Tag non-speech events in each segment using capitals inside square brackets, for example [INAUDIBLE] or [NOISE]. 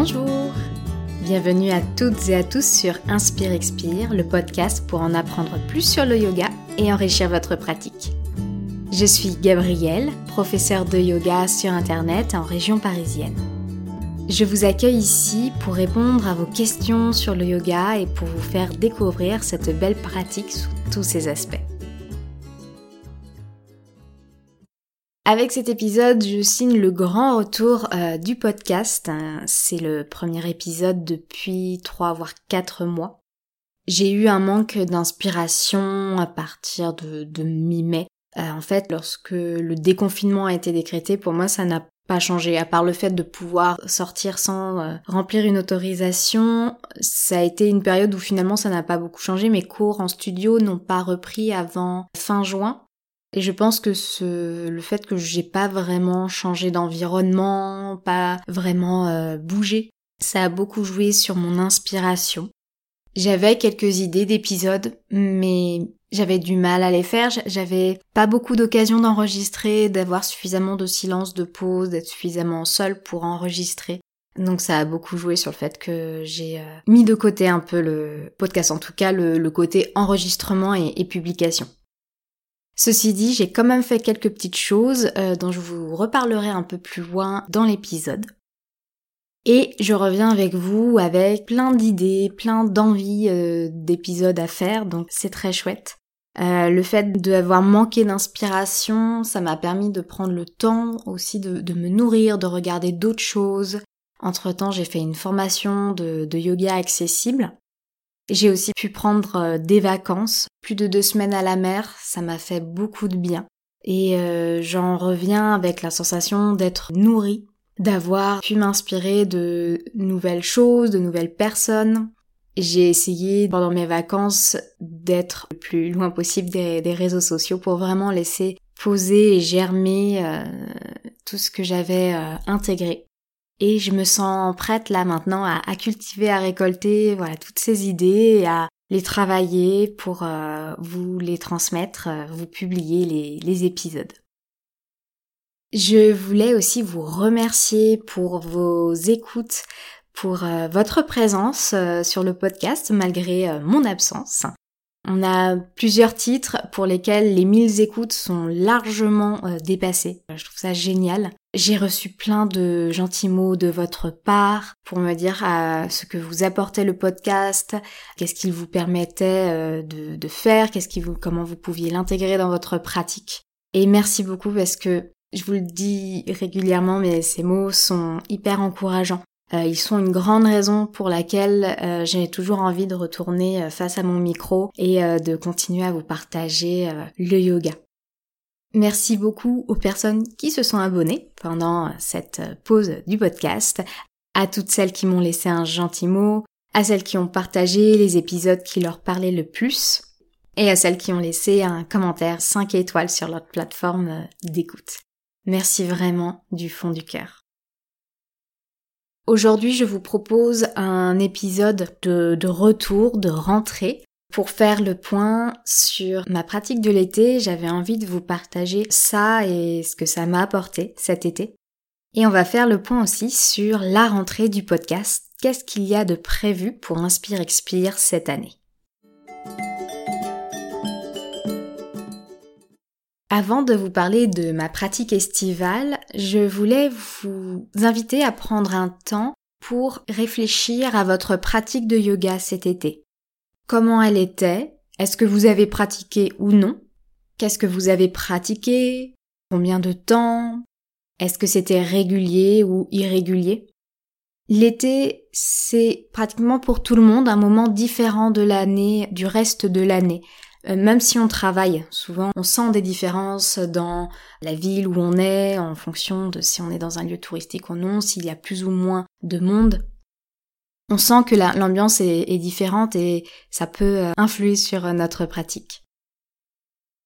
Bonjour Bienvenue à toutes et à tous sur Inspire Expire, le podcast pour en apprendre plus sur le yoga et enrichir votre pratique. Je suis Gabrielle, professeure de yoga sur Internet en région parisienne. Je vous accueille ici pour répondre à vos questions sur le yoga et pour vous faire découvrir cette belle pratique sous tous ses aspects. Avec cet épisode, je signe le grand retour euh, du podcast. C'est le premier épisode depuis 3 voire 4 mois. J'ai eu un manque d'inspiration à partir de, mi-mai. Euh, en fait, lorsque le déconfinement a été décrété, pour moi, ça n'a pas changé. À part le fait de pouvoir sortir sans euh, remplir une autorisation, ça a été une période où finalement ça n'a pas beaucoup changé. Mes cours en studio n'ont pas repris avant fin juin. Et je pense que ce, le fait que j'ai pas vraiment changé d'environnement, pas vraiment euh, bougé, ça a beaucoup joué sur mon inspiration. J'avais quelques idées d'épisodes, mais j'avais du mal à les faire. J'avais pas beaucoup d'occasions d'enregistrer, d'avoir suffisamment de silence, de pause, d'être suffisamment seule pour enregistrer. Donc ça a beaucoup joué sur le fait que j'ai euh, mis de côté un peu le podcast, en tout cas le, côté enregistrement et publication. Ceci dit, j'ai quand même fait quelques petites choses euh, dont je vous reparlerai un peu plus loin dans l'épisode. Et je reviens avec vous avec plein d'idées, plein d'envies euh, d'épisodes à faire, donc c'est très chouette. Euh, le fait d'avoir manqué d'inspiration, ça m'a permis de prendre le temps aussi de, me nourrir, de regarder d'autres choses. Entre-temps, j'ai fait une formation de yoga accessible j'ai aussi pu prendre euh, des vacances, plus de deux semaines à la mer, ça m'a fait beaucoup de bien. Et euh, j'en reviens avec la sensation d'être nourrie, d'avoir pu m'inspirer de nouvelles choses, de nouvelles personnes. J'ai essayé pendant mes vacances d'être le plus loin possible des, réseaux sociaux pour vraiment laisser poser et germer euh, tout ce que j'avais intégré. Et je me sens prête là maintenant à, cultiver, à récolter voilà toutes ces idées et à les travailler pour euh, vous les transmettre, euh, vous publier les, épisodes. Je voulais aussi vous remercier pour vos écoutes, pour euh, votre présence sur le podcast malgré mon absence. On a plusieurs titres pour lesquels les 1000 écoutes sont largement euh, dépassées. Je trouve ça génial. J'ai reçu plein de gentils mots de votre part pour me dire euh, ce que vous apportait le podcast, qu'est-ce qu'il vous permettait euh, de, faire, comment vous pouviez l'intégrer dans votre pratique. Et merci beaucoup parce que je vous le dis régulièrement, mais ces mots sont hyper encourageants. Euh, ils sont une grande raison pour laquelle euh, j'ai toujours envie de retourner euh, face à mon micro et de continuer à vous partager le yoga. Merci beaucoup aux personnes qui se sont abonnées pendant cette pause du podcast, à toutes celles qui m'ont laissé un gentil mot, à celles qui ont partagé les épisodes qui leur parlaient le plus, et à celles qui ont laissé un commentaire 5 étoiles sur leur plateforme d'écoute. Merci vraiment du fond du cœur. Aujourd'hui, je vous propose un épisode de, retour, de rentrée. Pour faire le point sur ma pratique de l'été, j'avais envie de vous partager ça et ce que ça m'a apporté cet été. Et on va faire le point aussi sur la rentrée du podcast. Qu'est-ce qu'il y a de prévu pour Inspire Expire cette année? Avant de vous parler de ma pratique estivale, je voulais vous inviter à prendre un temps pour réfléchir à votre pratique de yoga cet été. Comment elle était? Est-ce que vous avez pratiqué ou non? Qu'est-ce que vous avez pratiqué? Combien de temps? Est-ce que c'était régulier ou irrégulier? L'été, c'est pratiquement pour tout le monde un moment différent de l'année, du reste de l'année. Euh, même si on travaille, souvent on sent des différences dans la ville où on est, en fonction de si on est dans un lieu touristique ou non, s'il y a plus ou moins de monde. On sent que l'ambiance est, différente et ça peut euh, influer sur notre pratique.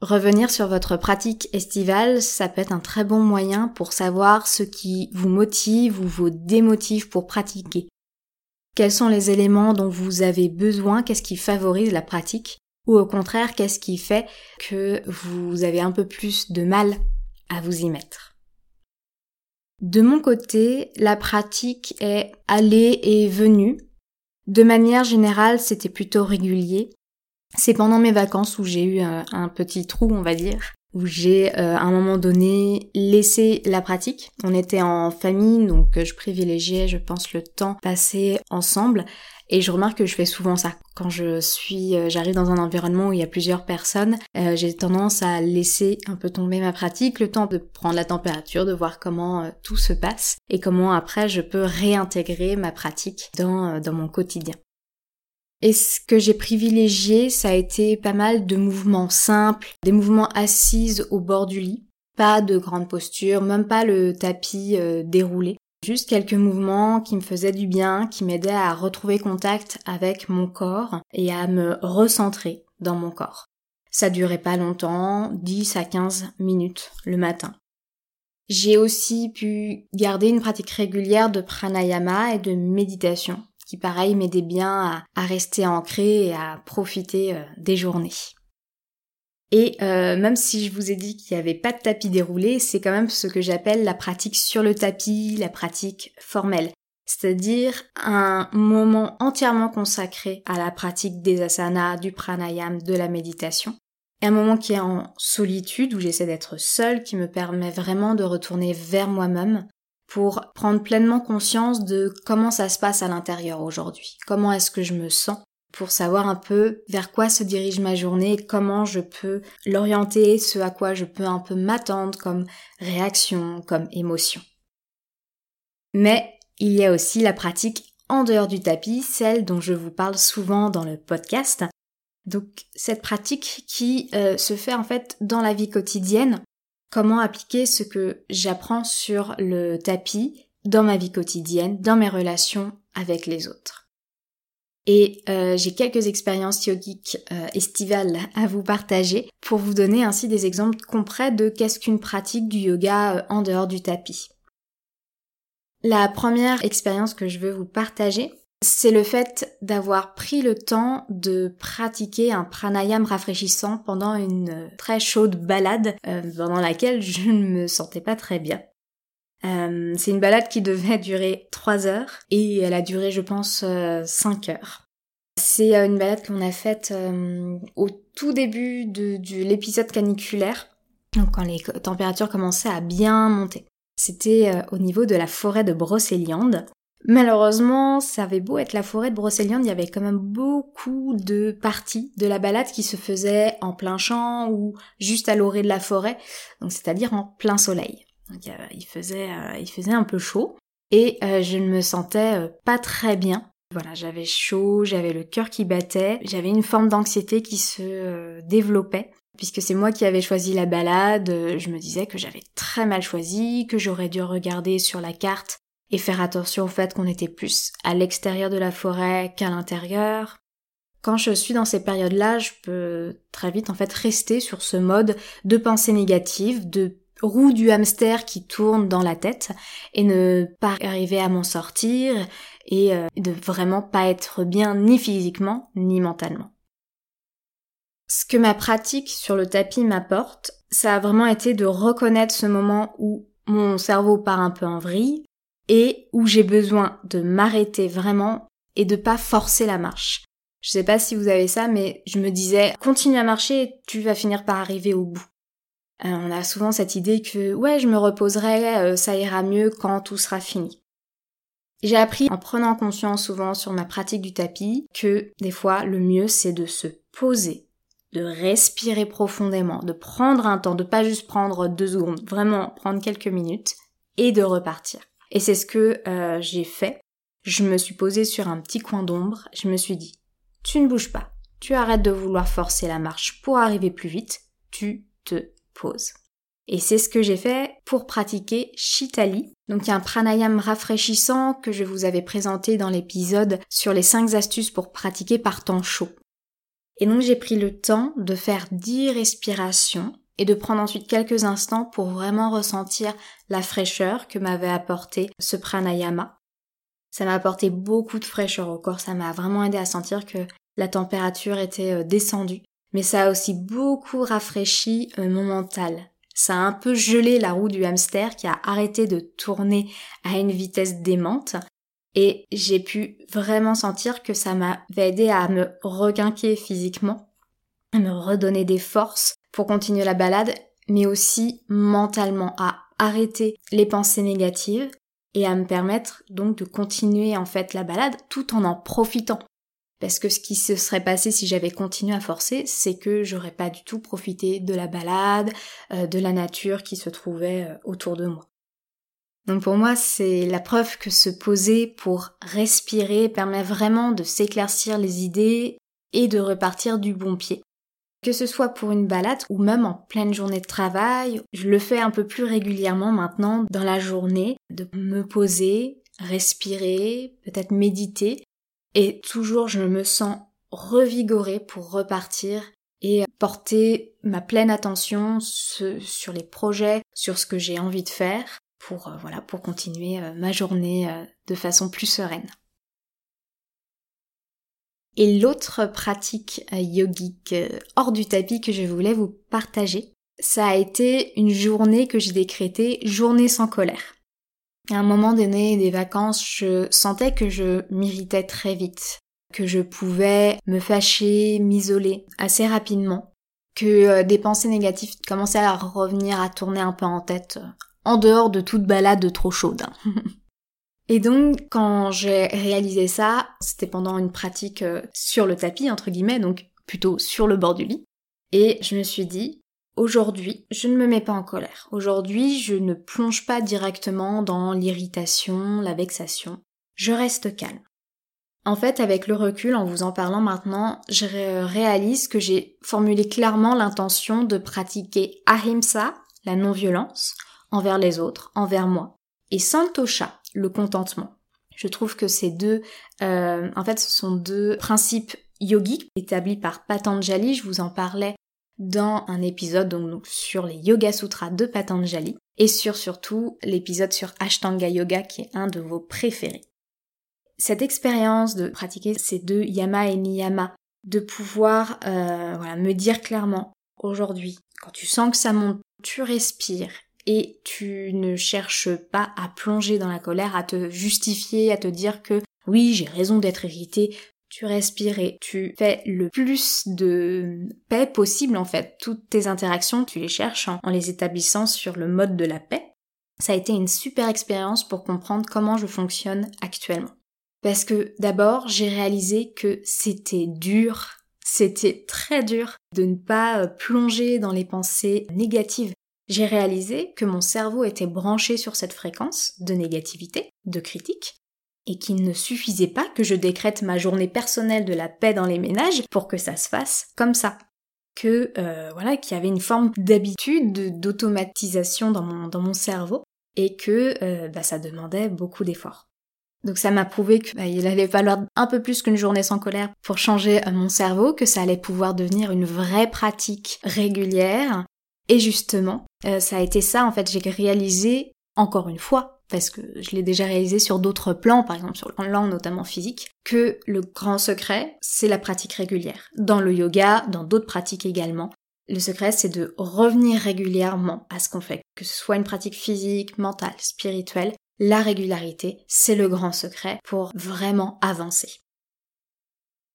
Revenir sur votre pratique estivale, ça peut être un très bon moyen pour savoir ce qui vous motive ou vous démotive pour pratiquer. Quels sont les éléments dont vous avez besoin, qu'est-ce qui favorise la pratique? Ou au contraire, qu'est-ce qui fait que vous avez un peu plus de mal à vous y mettre? De mon côté, la pratique est allée et venue. De manière générale, c'était plutôt régulier. C'est pendant mes vacances où j'ai eu un, petit trou, on va dire, où j'ai euh, à un moment donné laissé la pratique. On était en famille, donc je privilégiais, je pense, le temps passé ensemble. Et je remarque que je fais souvent ça. Quand je suis, euh, j'arrive dans un environnement où il y a plusieurs personnes, euh, j'ai tendance à laisser un peu tomber ma pratique, le temps de prendre la température, de voir comment euh, tout se passe et comment après je peux réintégrer ma pratique dans, dans mon quotidien. Et ce que j'ai privilégié, ça a été pas mal de mouvements simples, des mouvements assises au bord du lit, pas de grandes postures, même pas le tapis déroulé. Juste quelques mouvements qui me faisaient du bien, qui m'aidaient à retrouver contact avec mon corps et à me recentrer dans mon corps. Ça durait pas longtemps, 10 à 15 minutes le matin. J'ai aussi pu garder une pratique régulière de pranayama et de méditation, qui pareil m'aidait bien à, rester ancré et à profiter euh, des journées. Et euh, même si je vous ai dit qu'il n'y avait pas de tapis déroulé, c'est quand même ce que j'appelle la pratique sur le tapis, la pratique formelle. C'est-à-dire un moment entièrement consacré à la pratique des asanas, du pranayam, de la méditation. Et un moment qui est en solitude, où j'essaie d'être seule, qui me permet vraiment de retourner vers moi-même pour prendre pleinement conscience de comment ça se passe à l'intérieur aujourd'hui. Comment est-ce que je me sens pour savoir un peu vers quoi se dirige ma journée, comment je peux l'orienter, ce à quoi je peux un peu m'attendre comme réaction, comme émotion. Mais il y a aussi la pratique en dehors du tapis, celle dont je vous parle souvent dans le podcast. Donc cette pratique qui euh, se fait en fait dans la vie quotidienne, comment appliquer ce que j'apprends sur le tapis dans ma vie quotidienne, dans mes relations avec les autres. Et euh, j'ai quelques expériences yogiques euh, estivales à vous partager pour vous donner ainsi des exemples concrets de qu'est-ce qu'une pratique du yoga euh, en dehors du tapis. La première expérience que je veux vous partager, c'est le fait d'avoir pris le temps de pratiquer un pranayam rafraîchissant pendant une très chaude balade pendant laquelle je ne me sentais pas très bien. Euh, c'est une balade qui devait durer 3 heures et elle a duré je pense 5 euh, heures. C'est euh, une balade qu'on a faite au tout début de, l'épisode caniculaire, donc quand les températures commençaient à bien monter. C'était au niveau de la forêt de Brocéliande. Malheureusement, ça avait beau être la forêt de Brocéliande, il y avait quand même beaucoup de parties de la balade qui se faisaient en plein champ ou juste à l'orée de la forêt, donc c'est-à-dire en plein soleil. Donc, il faisait, euh, il faisait un peu chaud et euh, je ne me sentais euh, pas très bien. Voilà, j'avais chaud, j'avais le cœur qui battait, j'avais une forme d'anxiété qui se développait. Puisque c'est moi qui avais choisi la balade, je me disais que j'avais très mal choisi, que j'aurais dû regarder sur la carte et faire attention au fait qu'on était plus à l'extérieur de la forêt qu'à l'intérieur. Quand je suis dans ces périodes-là, je peux très vite en fait rester sur ce mode de pensée négative, de roue du hamster qui tourne dans la tête et ne pas arriver à m'en sortir et euh, de vraiment pas être bien ni physiquement ni mentalement. Ce que ma pratique sur le tapis m'apporte, ça a vraiment été de reconnaître ce moment où mon cerveau part un peu en vrille et où j'ai besoin de m'arrêter vraiment et de pas forcer la marche. Je sais pas si vous avez ça, mais je me disais, continue à marcher tu vas finir par arriver au bout. Euh, on a souvent cette idée que ouais, je me reposerai, euh, ça ira mieux quand tout sera fini. J'ai appris en prenant conscience souvent sur ma pratique du tapis que des fois le mieux c'est de se poser, de respirer profondément, de prendre un temps, de pas juste prendre deux secondes, vraiment prendre quelques minutes et de repartir. Et c'est ce que euh, j'ai fait. Je me suis posée sur un petit coin d'ombre, je me suis dit, tu ne bouges pas, tu arrêtes de vouloir forcer la marche pour arriver plus vite, tu te Et c'est ce que j'ai fait pour pratiquer Shitali. Donc un pranayam rafraîchissant que je vous avais présenté dans l'épisode sur les 5 astuces pour pratiquer par temps chaud. Et donc j'ai pris le temps de faire 10 respirations et de prendre ensuite quelques instants pour vraiment ressentir la fraîcheur que m'avait apporté ce pranayama. Ça m'a apporté beaucoup de fraîcheur au corps, ça m'a vraiment aidé à sentir que la température était euh, descendue mais ça a aussi beaucoup rafraîchi euh, mon mental. Ça a un peu gelé la roue du hamster qui a arrêté de tourner à une vitesse démente. Et j'ai pu vraiment sentir que ça m'avait aidé à me requinquer physiquement, à me redonner des forces pour continuer la balade, mais aussi mentalement à arrêter les pensées négatives et à me permettre donc de continuer en fait la balade tout en en profitant. Parce que ce qui se serait passé si j'avais continué à forcer, c'est que j'aurais pas du tout profité de la balade, euh, de la nature qui se trouvait euh, autour de moi. Donc pour moi, c'est la preuve que se poser pour respirer permet vraiment de s'éclaircir les idées et de repartir du bon pied. Que ce soit pour une balade ou même en pleine journée de travail, je le fais un peu plus régulièrement maintenant dans la journée, de me poser, respirer, peut-être méditer, et toujours je me sens revigorée pour repartir et porter ma pleine attention sur les projets, sur ce que j'ai envie de faire, pour euh, voilà pour continuer euh, ma journée euh, de façon plus sereine. Et l'autre pratique yogique hors du tapis que je voulais vous partager, ça a été une journée que j'ai décrétée journée sans colère. À un moment donné des vacances, je sentais que je m'irritais très vite, que je pouvais me fâcher, m'isoler assez rapidement, que des pensées négatives commençaient à revenir à tourner un peu en tête en dehors de toute balade trop chaude. [LAUGHS] Et donc, quand j'ai réalisé ça, c'était pendant une pratique euh, sur le tapis, entre guillemets, donc plutôt sur le bord du lit. Et je me suis dit, aujourd'hui, je ne me mets pas en colère. Aujourd'hui, je ne plonge pas directement dans l'irritation, la vexation. Je reste calme. En fait, avec le recul, en vous en parlant maintenant, je réalise que j'ai formulé clairement l'intention de pratiquer ahimsa, la non-violence, envers les autres, envers moi. Et santosha, le contentement. Je trouve que ces deux, euh, en fait, ce sont deux principes yogiques établis par Patanjali. Je vous en parlais dans un épisode donc, sur les Yoga Sutras de Patanjali et sur surtout l'épisode sur Ashtanga Yoga qui est un de vos préférés. Cette expérience de pratiquer ces deux yama et niyama, de pouvoir euh, me dire clairement aujourd'hui, quand tu sens que ça monte, tu respires et tu ne cherches pas à plonger dans la colère, à te justifier, à te dire que oui, j'ai raison d'être irrité. Tu respires et tu fais le plus de paix possible en fait. Toutes tes interactions, tu les cherches en, les établissant sur le mode de la paix. Ça a été une super expérience pour comprendre comment je fonctionne actuellement. Parce que d'abord, j'ai réalisé que c'était dur, c'était très dur de ne pas plonger dans les pensées négatives j'ai réalisé que mon cerveau était branché sur cette fréquence de négativité, de critique, et qu'il ne suffisait pas que je décrète ma journée personnelle de la paix dans les ménages pour que ça se fasse comme ça. Que euh, voilà, qu'il y avait une forme d'habitude, d'automatisation dans mon, dans mon cerveau, et que euh, bah, ça demandait beaucoup d'efforts. Donc ça m'a prouvé qu'il bah, allait falloir un peu plus qu'une journée sans colère pour changer euh, mon cerveau, que ça allait pouvoir devenir une vraie pratique régulière, et justement, euh, ça a été ça, en fait, j'ai réalisé encore une fois, parce que je l'ai déjà réalisé sur d'autres plans, par exemple sur le plan notamment physique, que le grand secret, c'est la pratique régulière. Dans le yoga, dans d'autres pratiques également. Le secret, c'est de revenir régulièrement à ce qu'on fait, que ce soit une pratique physique, mentale, spirituelle. La régularité, c'est le grand secret pour vraiment avancer.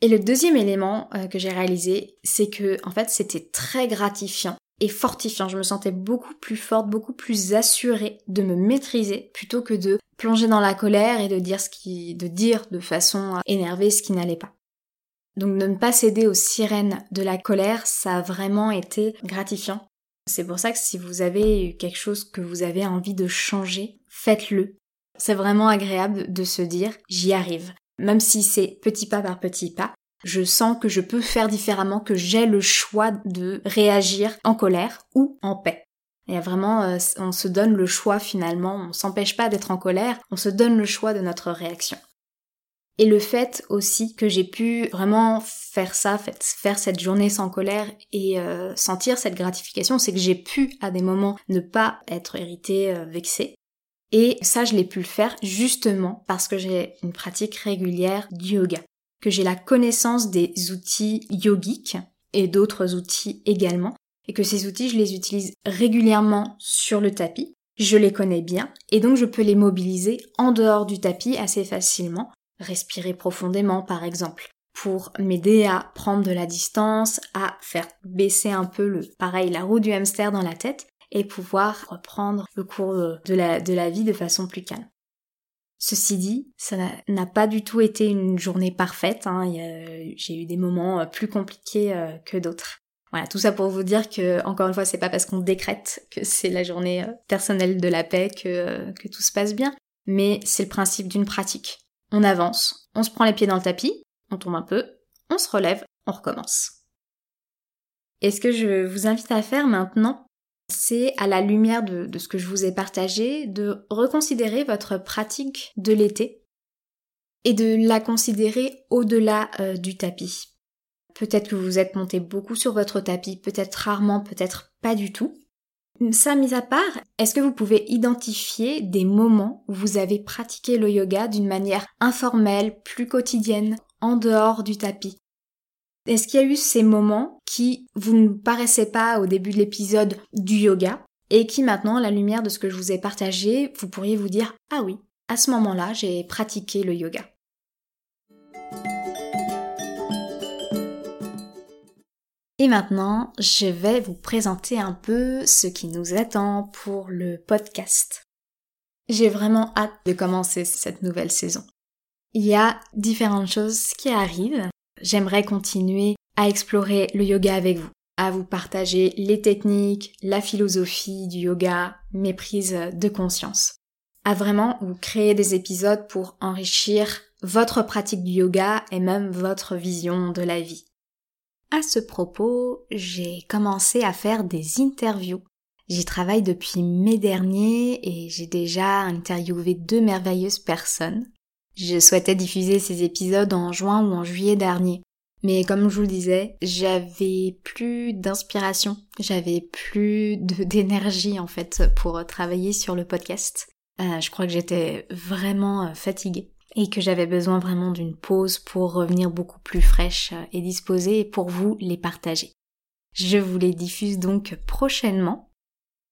Et le deuxième élément euh, que j'ai réalisé, c'est que en fait c'était très gratifiant et fortifiant. Je me sentais beaucoup plus forte, beaucoup plus assurée de me maîtriser plutôt que de plonger dans la colère et de dire ce qui, de dire de façon énervée ce qui n'allait pas. Donc ne pas céder aux sirènes de la colère, ça a vraiment été gratifiant. C'est pour ça que si vous avez quelque chose que vous avez envie de changer, faites-le. C'est vraiment agréable de se dire j'y arrive. Même si c'est petit pas par petit pas, je sens que je peux faire différemment, que j'ai le choix de réagir en colère ou en paix. Il y a vraiment, euh, on se donne le choix finalement, on s'empêche pas d'être en colère, on se donne le choix de notre réaction. Et le fait aussi que j'ai pu vraiment faire ça, faire cette journée sans colère et euh, sentir cette gratification, c'est que j'ai pu à des moments ne pas être irritée, euh, vexée. Et ça, je l'ai pu le faire justement parce que j'ai une pratique régulière du yoga que j'ai la connaissance des outils yogiques et d'autres outils également, et que ces outils, je les utilise régulièrement sur le tapis. Je les connais bien et donc je peux les mobiliser en dehors du tapis assez facilement. Respirer profondément par exemple pour m'aider à prendre de la distance, à faire baisser un peu le, pareil, la roue du hamster dans la tête et pouvoir reprendre le cours de la, de la vie de façon plus calme. Ceci dit, ça n'a pas du tout été une journée parfaite. Hein. J'ai eu des moments euh, plus compliqués euh, que d'autres. Voilà, tout ça pour vous dire que, encore une fois, c'est pas parce qu'on décrète [LAUGHS] que c'est la journée euh, personnelle de la paix que, que tout se passe bien, mais c'est le principe d'une pratique. On avance, on se prend les pieds dans le tapis, on tombe un peu, on se relève, on recommence. Et ce que je vous invite à faire maintenant, c'est à la lumière de, ce que je vous ai partagé, de reconsidérer votre pratique de l'été et de la considérer au-delà euh, du tapis. Peut-être que vous êtes monté beaucoup sur votre tapis, peut-être rarement, peut-être pas du tout. Ça mis à part, est-ce que vous pouvez identifier des moments où vous avez pratiqué le yoga d'une manière informelle, plus quotidienne, en dehors du tapis? Est-ce qu'il y a eu ces moments qui vous ne paraissaient pas au début de l'épisode du yoga et qui maintenant, à la lumière de ce que je vous ai partagé, vous pourriez vous dire ah oui, à ce moment-là, j'ai pratiqué le yoga. Et maintenant, je vais vous présenter un peu ce qui nous attend pour le podcast. J'ai vraiment hâte de commencer cette nouvelle saison. Il y a différentes choses qui arrivent j'aimerais continuer à explorer le yoga avec vous, à vous partager les techniques, la philosophie du yoga, mes prises de conscience, à vraiment vous créer des épisodes pour enrichir votre pratique du yoga et même votre vision de la vie. À ce propos, j'ai commencé à faire des interviews. J'y travaille depuis mai dernier et j'ai déjà interviewé deux merveilleuses personnes. Je souhaitais diffuser ces épisodes en juin ou en juillet dernier. Mais comme je vous le disais, j'avais plus d'inspiration, j'avais plus [LAUGHS] d'énergie en fait pour travailler sur le podcast. Euh, je crois que j'étais vraiment euh, fatiguée et que j'avais besoin vraiment d'une pause pour revenir beaucoup plus fraîche euh, et disposée pour vous les partager. Je vous les diffuse donc prochainement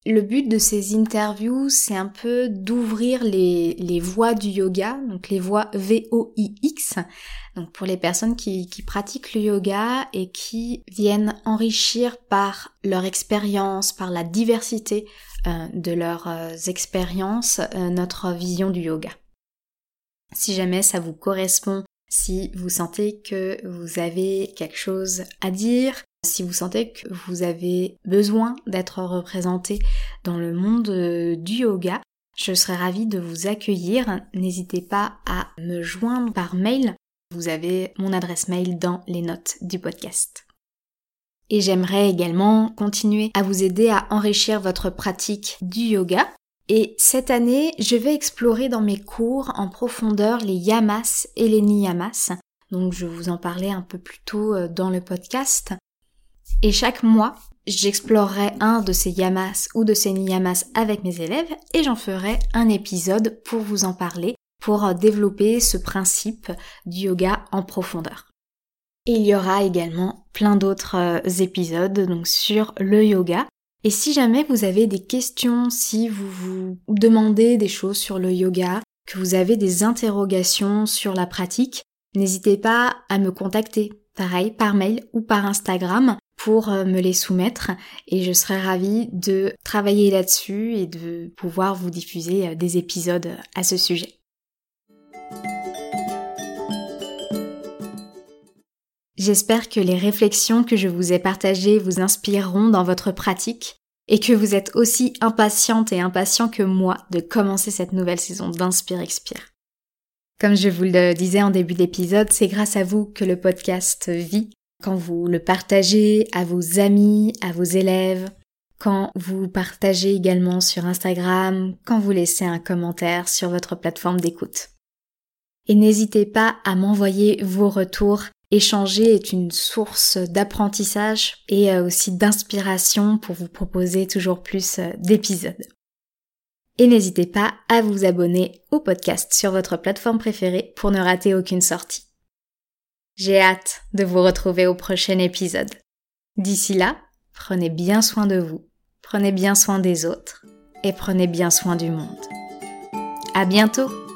le but de ces interviews, c'est un peu d'ouvrir les, voies du yoga, donc les voies VOIX, donc pour les personnes qui, qui pratiquent le yoga et qui viennent enrichir par leur expérience, par la diversité euh, de leurs euh, expériences, euh, notre vision du yoga. Si jamais ça vous correspond, si vous sentez que vous avez quelque chose à dire, si vous sentez que vous avez besoin d'être représenté dans le monde euh, du yoga, je serais ravie de vous accueillir. N'hésitez pas à me joindre par mail. Vous avez mon adresse mail dans les notes du podcast. Et j'aimerais également continuer à vous aider à enrichir votre pratique du yoga. Et cette année, je vais explorer dans mes cours en profondeur les yamas et les niyamas. Donc je vous en parlais un peu plus tôt euh, dans le podcast. Et chaque mois, j'explorerai un de ces yamas ou de ces niyamas avec mes élèves et j'en ferai un épisode pour vous en parler, pour développer ce principe du yoga en profondeur. Et il y aura également plein d'autres euh, épisodes donc sur le yoga. Et si jamais vous avez des questions, si vous vous demandez des choses sur le yoga, que vous avez des interrogations sur la pratique, n'hésitez pas à me contacter, par mail ou par Instagram pour euh, me les soumettre et je serai ravie de travailler là-dessus et de pouvoir vous diffuser euh, des épisodes à ce sujet. J'espère que les réflexions que je vous ai partagées vous inspireront dans votre pratique et que vous êtes aussi impatiente et impatient que moi de commencer cette nouvelle saison d'Inspire Expire. Comme je vous le disais en début d'épisode, c'est grâce à vous que le podcast vit quand vous le partagez à vos amis, à vos élèves, quand vous partagez également sur Instagram, quand vous laissez un commentaire sur votre plateforme d'écoute. Et n'hésitez pas à m'envoyer vos retours. Échanger est une source d'apprentissage et euh, aussi d'inspiration pour vous proposer toujours plus euh, d'épisodes. Et n'hésitez pas à vous abonner au podcast sur votre plateforme préférée pour ne rater aucune sortie. J'ai hâte de vous retrouver au prochain épisode. D'ici là, prenez bien soin de vous, prenez bien soin des autres et prenez bien soin du monde. À bientôt!